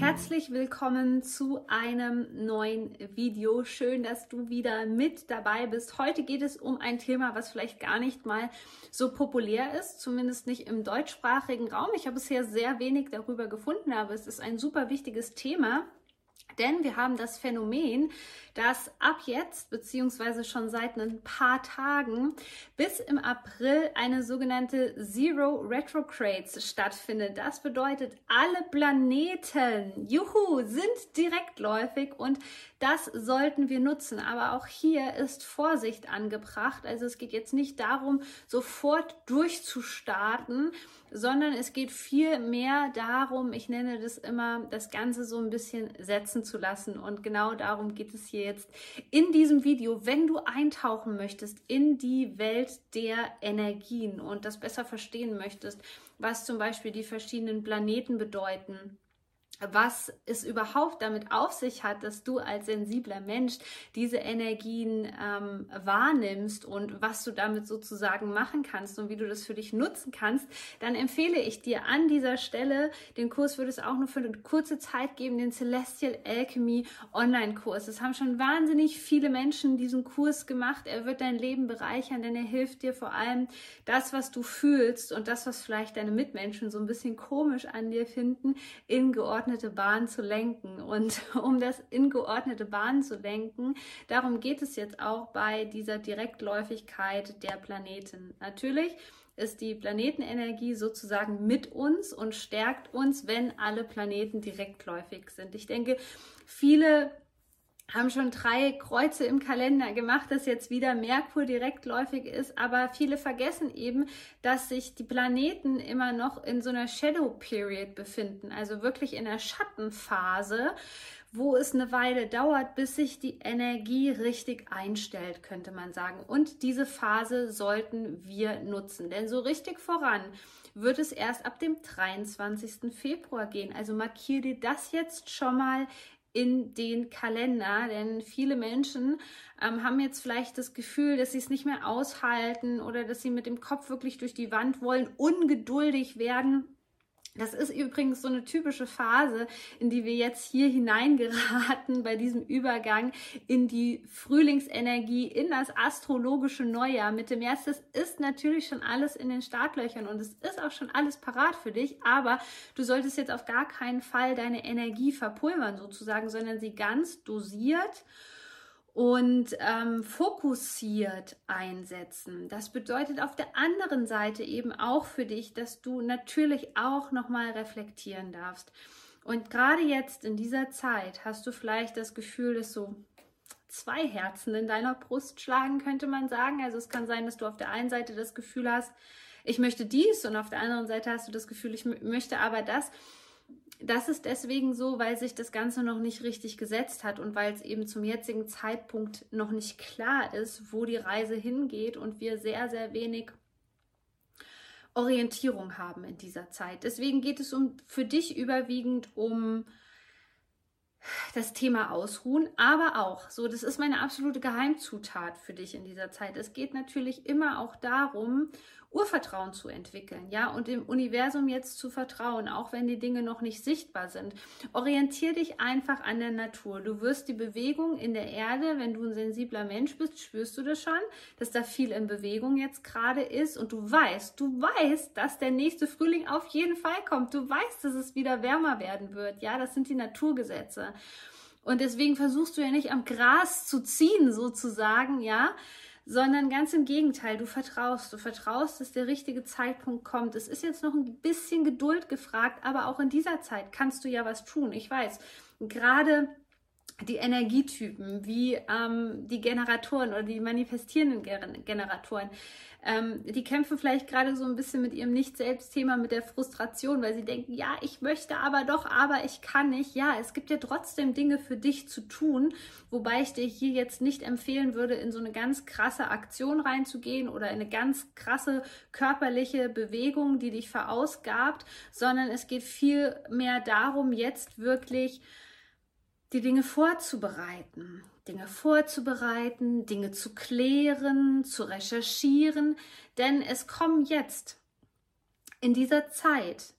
Herzlich willkommen zu einem neuen Video. Schön, dass du wieder mit dabei bist. Heute geht es um ein Thema, was vielleicht gar nicht mal so populär ist, zumindest nicht im deutschsprachigen Raum. Ich habe bisher sehr wenig darüber gefunden, aber es ist ein super wichtiges Thema. Denn wir haben das Phänomen, dass ab jetzt, beziehungsweise schon seit ein paar Tagen, bis im April eine sogenannte Zero Retrogrades stattfindet. Das bedeutet, alle Planeten, juhu, sind direktläufig und das sollten wir nutzen. Aber auch hier ist Vorsicht angebracht. Also es geht jetzt nicht darum, sofort durchzustarten, sondern es geht viel mehr darum, ich nenne das immer, das Ganze so ein bisschen setzen zu lassen. Und genau darum geht es hier jetzt in diesem Video, wenn du eintauchen möchtest in die Welt der Energien und das besser verstehen möchtest, was zum Beispiel die verschiedenen Planeten bedeuten was es überhaupt damit auf sich hat, dass du als sensibler Mensch diese Energien ähm, wahrnimmst und was du damit sozusagen machen kannst und wie du das für dich nutzen kannst, dann empfehle ich dir an dieser Stelle, den Kurs würde es auch nur für eine kurze Zeit geben, den Celestial Alchemy Online-Kurs. Es haben schon wahnsinnig viele Menschen diesen Kurs gemacht. Er wird dein Leben bereichern, denn er hilft dir vor allem das, was du fühlst und das, was vielleicht deine Mitmenschen so ein bisschen komisch an dir finden, in geordneten geordnete Bahn zu lenken. Und um das in geordnete Bahn zu lenken, darum geht es jetzt auch bei dieser Direktläufigkeit der Planeten. Natürlich ist die Planetenenergie sozusagen mit uns und stärkt uns, wenn alle Planeten direktläufig sind. Ich denke, viele haben schon drei Kreuze im Kalender gemacht, dass jetzt wieder Merkur direktläufig ist, aber viele vergessen eben, dass sich die Planeten immer noch in so einer Shadow Period befinden, also wirklich in der Schattenphase, wo es eine Weile dauert, bis sich die Energie richtig einstellt, könnte man sagen. Und diese Phase sollten wir nutzen, denn so richtig voran wird es erst ab dem 23. Februar gehen. Also markiere dir das jetzt schon mal in den Kalender, denn viele Menschen ähm, haben jetzt vielleicht das Gefühl, dass sie es nicht mehr aushalten oder dass sie mit dem Kopf wirklich durch die Wand wollen, ungeduldig werden das ist übrigens so eine typische Phase, in die wir jetzt hier hineingeraten bei diesem Übergang in die Frühlingsenergie, in das astrologische Neujahr Mitte März. Das ist natürlich schon alles in den Startlöchern und es ist auch schon alles parat für dich, aber du solltest jetzt auf gar keinen Fall deine Energie verpulvern sozusagen, sondern sie ganz dosiert und ähm, fokussiert einsetzen. Das bedeutet auf der anderen Seite eben auch für dich, dass du natürlich auch nochmal reflektieren darfst. Und gerade jetzt in dieser Zeit hast du vielleicht das Gefühl, dass so zwei Herzen in deiner Brust schlagen, könnte man sagen. Also es kann sein, dass du auf der einen Seite das Gefühl hast, ich möchte dies und auf der anderen Seite hast du das Gefühl, ich möchte aber das. Das ist deswegen so, weil sich das Ganze noch nicht richtig gesetzt hat und weil es eben zum jetzigen Zeitpunkt noch nicht klar ist, wo die Reise hingeht und wir sehr, sehr wenig Orientierung haben in dieser Zeit. Deswegen geht es um für dich überwiegend um das Thema Ausruhen, aber auch, so, das ist meine absolute Geheimzutat für dich in dieser Zeit. Es geht natürlich immer auch darum, Urvertrauen zu entwickeln, ja, und dem Universum jetzt zu vertrauen, auch wenn die Dinge noch nicht sichtbar sind. Orientier dich einfach an der Natur. Du wirst die Bewegung in der Erde, wenn du ein sensibler Mensch bist, spürst du das schon, dass da viel in Bewegung jetzt gerade ist und du weißt, du weißt, dass der nächste Frühling auf jeden Fall kommt. Du weißt, dass es wieder wärmer werden wird, ja, das sind die Naturgesetze. Und deswegen versuchst du ja nicht am Gras zu ziehen, sozusagen, ja, sondern ganz im Gegenteil, du vertraust, du vertraust, dass der richtige Zeitpunkt kommt. Es ist jetzt noch ein bisschen Geduld gefragt, aber auch in dieser Zeit kannst du ja was tun. Ich weiß, gerade die Energietypen, wie ähm, die Generatoren oder die manifestierenden Generatoren, ähm, die kämpfen vielleicht gerade so ein bisschen mit ihrem Nicht-Selbst-Thema, mit der Frustration, weil sie denken, ja, ich möchte aber doch, aber ich kann nicht. Ja, es gibt ja trotzdem Dinge für dich zu tun, wobei ich dir hier jetzt nicht empfehlen würde, in so eine ganz krasse Aktion reinzugehen oder in eine ganz krasse körperliche Bewegung, die dich verausgabt, sondern es geht viel mehr darum, jetzt wirklich die Dinge vorzubereiten. Dinge vorzubereiten, Dinge zu klären, zu recherchieren, denn es kommen jetzt in dieser Zeit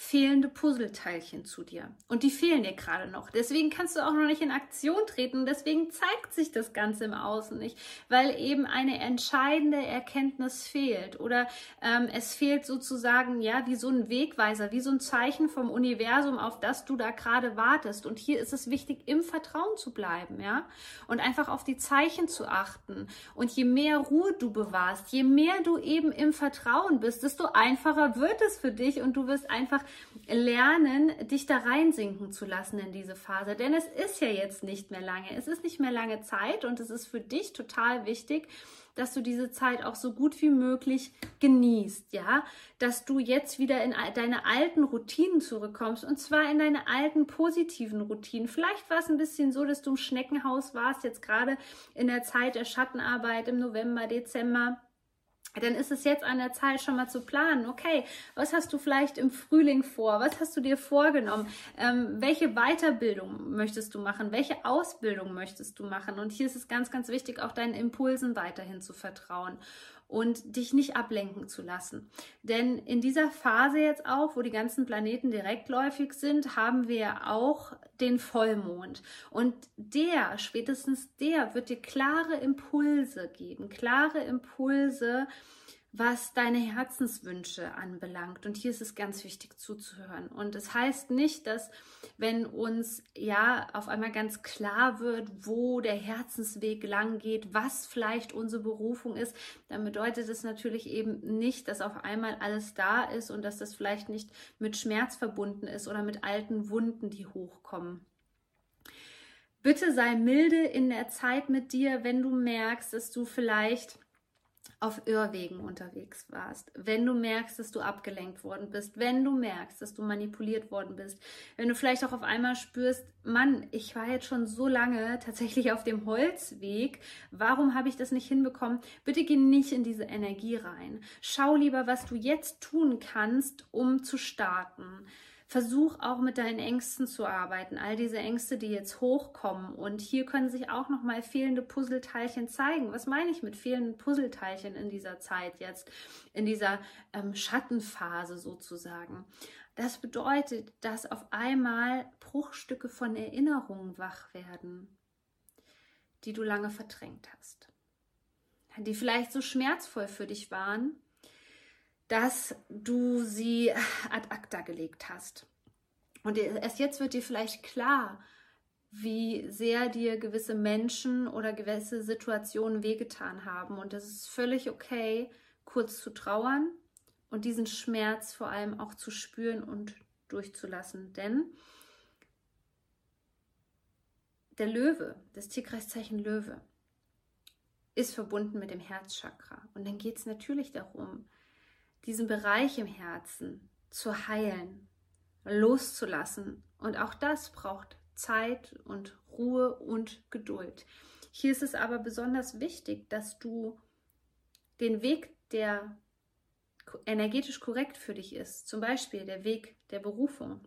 fehlende Puzzleteilchen zu dir. Und die fehlen dir gerade noch. Deswegen kannst du auch noch nicht in Aktion treten deswegen zeigt sich das Ganze im Außen nicht, weil eben eine entscheidende Erkenntnis fehlt oder ähm, es fehlt sozusagen, ja, wie so ein Wegweiser, wie so ein Zeichen vom Universum, auf das du da gerade wartest. Und hier ist es wichtig, im Vertrauen zu bleiben, ja, und einfach auf die Zeichen zu achten. Und je mehr Ruhe du bewahrst, je mehr du eben im Vertrauen bist, desto einfacher wird es für dich und du wirst einfach lernen, dich da reinsinken zu lassen in diese Phase. Denn es ist ja jetzt nicht mehr lange. Es ist nicht mehr lange Zeit und es ist für dich total wichtig, dass du diese Zeit auch so gut wie möglich genießt, ja, dass du jetzt wieder in deine alten Routinen zurückkommst und zwar in deine alten positiven Routinen. Vielleicht war es ein bisschen so, dass du im Schneckenhaus warst, jetzt gerade in der Zeit der Schattenarbeit im November, Dezember dann ist es jetzt an der Zeit, schon mal zu planen. Okay, was hast du vielleicht im Frühling vor? Was hast du dir vorgenommen? Ähm, welche Weiterbildung möchtest du machen? Welche Ausbildung möchtest du machen? Und hier ist es ganz, ganz wichtig, auch deinen Impulsen weiterhin zu vertrauen und dich nicht ablenken zu lassen. Denn in dieser Phase jetzt auch, wo die ganzen Planeten direktläufig sind, haben wir auch den Vollmond. Und der, spätestens der, wird dir klare Impulse geben, klare Impulse, was deine Herzenswünsche anbelangt. Und hier ist es ganz wichtig zuzuhören. Und es das heißt nicht, dass wenn uns ja auf einmal ganz klar wird, wo der Herzensweg lang geht, was vielleicht unsere Berufung ist, dann bedeutet es natürlich eben nicht, dass auf einmal alles da ist und dass das vielleicht nicht mit Schmerz verbunden ist oder mit alten Wunden, die hochkommen. Bitte sei milde in der Zeit mit dir, wenn du merkst, dass du vielleicht auf Irrwegen unterwegs warst, wenn du merkst, dass du abgelenkt worden bist, wenn du merkst, dass du manipuliert worden bist, wenn du vielleicht auch auf einmal spürst, Mann, ich war jetzt schon so lange tatsächlich auf dem Holzweg, warum habe ich das nicht hinbekommen? Bitte geh nicht in diese Energie rein. Schau lieber, was du jetzt tun kannst, um zu starten. Versuch auch mit deinen Ängsten zu arbeiten, all diese Ängste, die jetzt hochkommen. Und hier können sich auch nochmal fehlende Puzzleteilchen zeigen. Was meine ich mit fehlenden Puzzleteilchen in dieser Zeit jetzt, in dieser ähm, Schattenphase sozusagen? Das bedeutet, dass auf einmal Bruchstücke von Erinnerungen wach werden, die du lange verdrängt hast, die vielleicht so schmerzvoll für dich waren, dass du sie ad acta gelegt hast. Und erst jetzt wird dir vielleicht klar, wie sehr dir gewisse Menschen oder gewisse Situationen wehgetan haben. Und es ist völlig okay, kurz zu trauern und diesen Schmerz vor allem auch zu spüren und durchzulassen. Denn der Löwe, das Tierkreiszeichen Löwe, ist verbunden mit dem Herzchakra. Und dann geht es natürlich darum, diesen Bereich im Herzen zu heilen, loszulassen. Und auch das braucht Zeit und Ruhe und Geduld. Hier ist es aber besonders wichtig, dass du den Weg, der energetisch korrekt für dich ist, zum Beispiel der Weg der Berufung,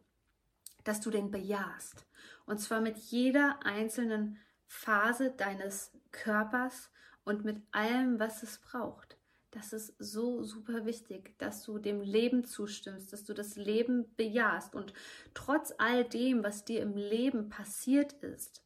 dass du den bejahst. Und zwar mit jeder einzelnen Phase deines Körpers und mit allem, was es braucht. Das ist so super wichtig, dass du dem Leben zustimmst, dass du das Leben bejahst. Und trotz all dem, was dir im Leben passiert ist,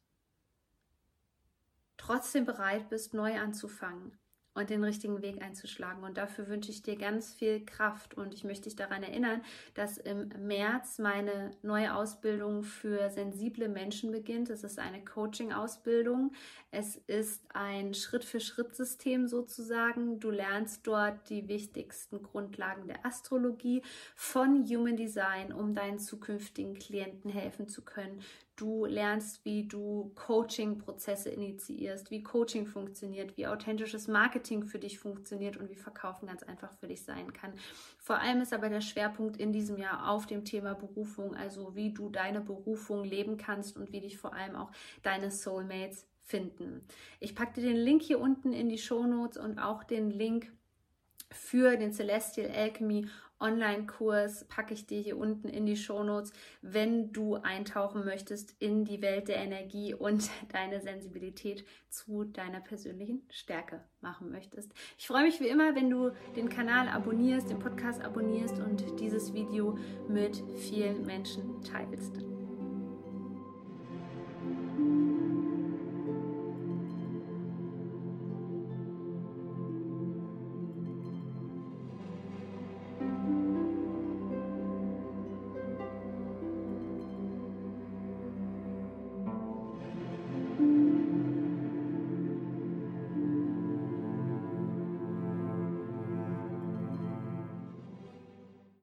trotzdem bereit bist, neu anzufangen und den richtigen Weg einzuschlagen. Und dafür wünsche ich dir ganz viel Kraft. Und ich möchte dich daran erinnern, dass im März meine neue Ausbildung für sensible Menschen beginnt. Es ist eine Coaching-Ausbildung. Es ist ein Schritt-für-Schritt-System sozusagen. Du lernst dort die wichtigsten Grundlagen der Astrologie von Human Design, um deinen zukünftigen Klienten helfen zu können. Du lernst, wie du Coaching-Prozesse initiierst, wie Coaching funktioniert, wie authentisches Marketing für dich funktioniert und wie Verkaufen ganz einfach für dich sein kann. Vor allem ist aber der Schwerpunkt in diesem Jahr auf dem Thema Berufung, also wie du deine Berufung leben kannst und wie dich vor allem auch deine Soulmates finden. Ich packe dir den Link hier unten in die Show Notes und auch den Link für den Celestial Alchemy Online-Kurs packe ich dir hier unten in die Shownotes, wenn du eintauchen möchtest in die Welt der Energie und deine Sensibilität zu deiner persönlichen Stärke machen möchtest. Ich freue mich wie immer, wenn du den Kanal abonnierst, den Podcast abonnierst und dieses Video mit vielen Menschen teilst.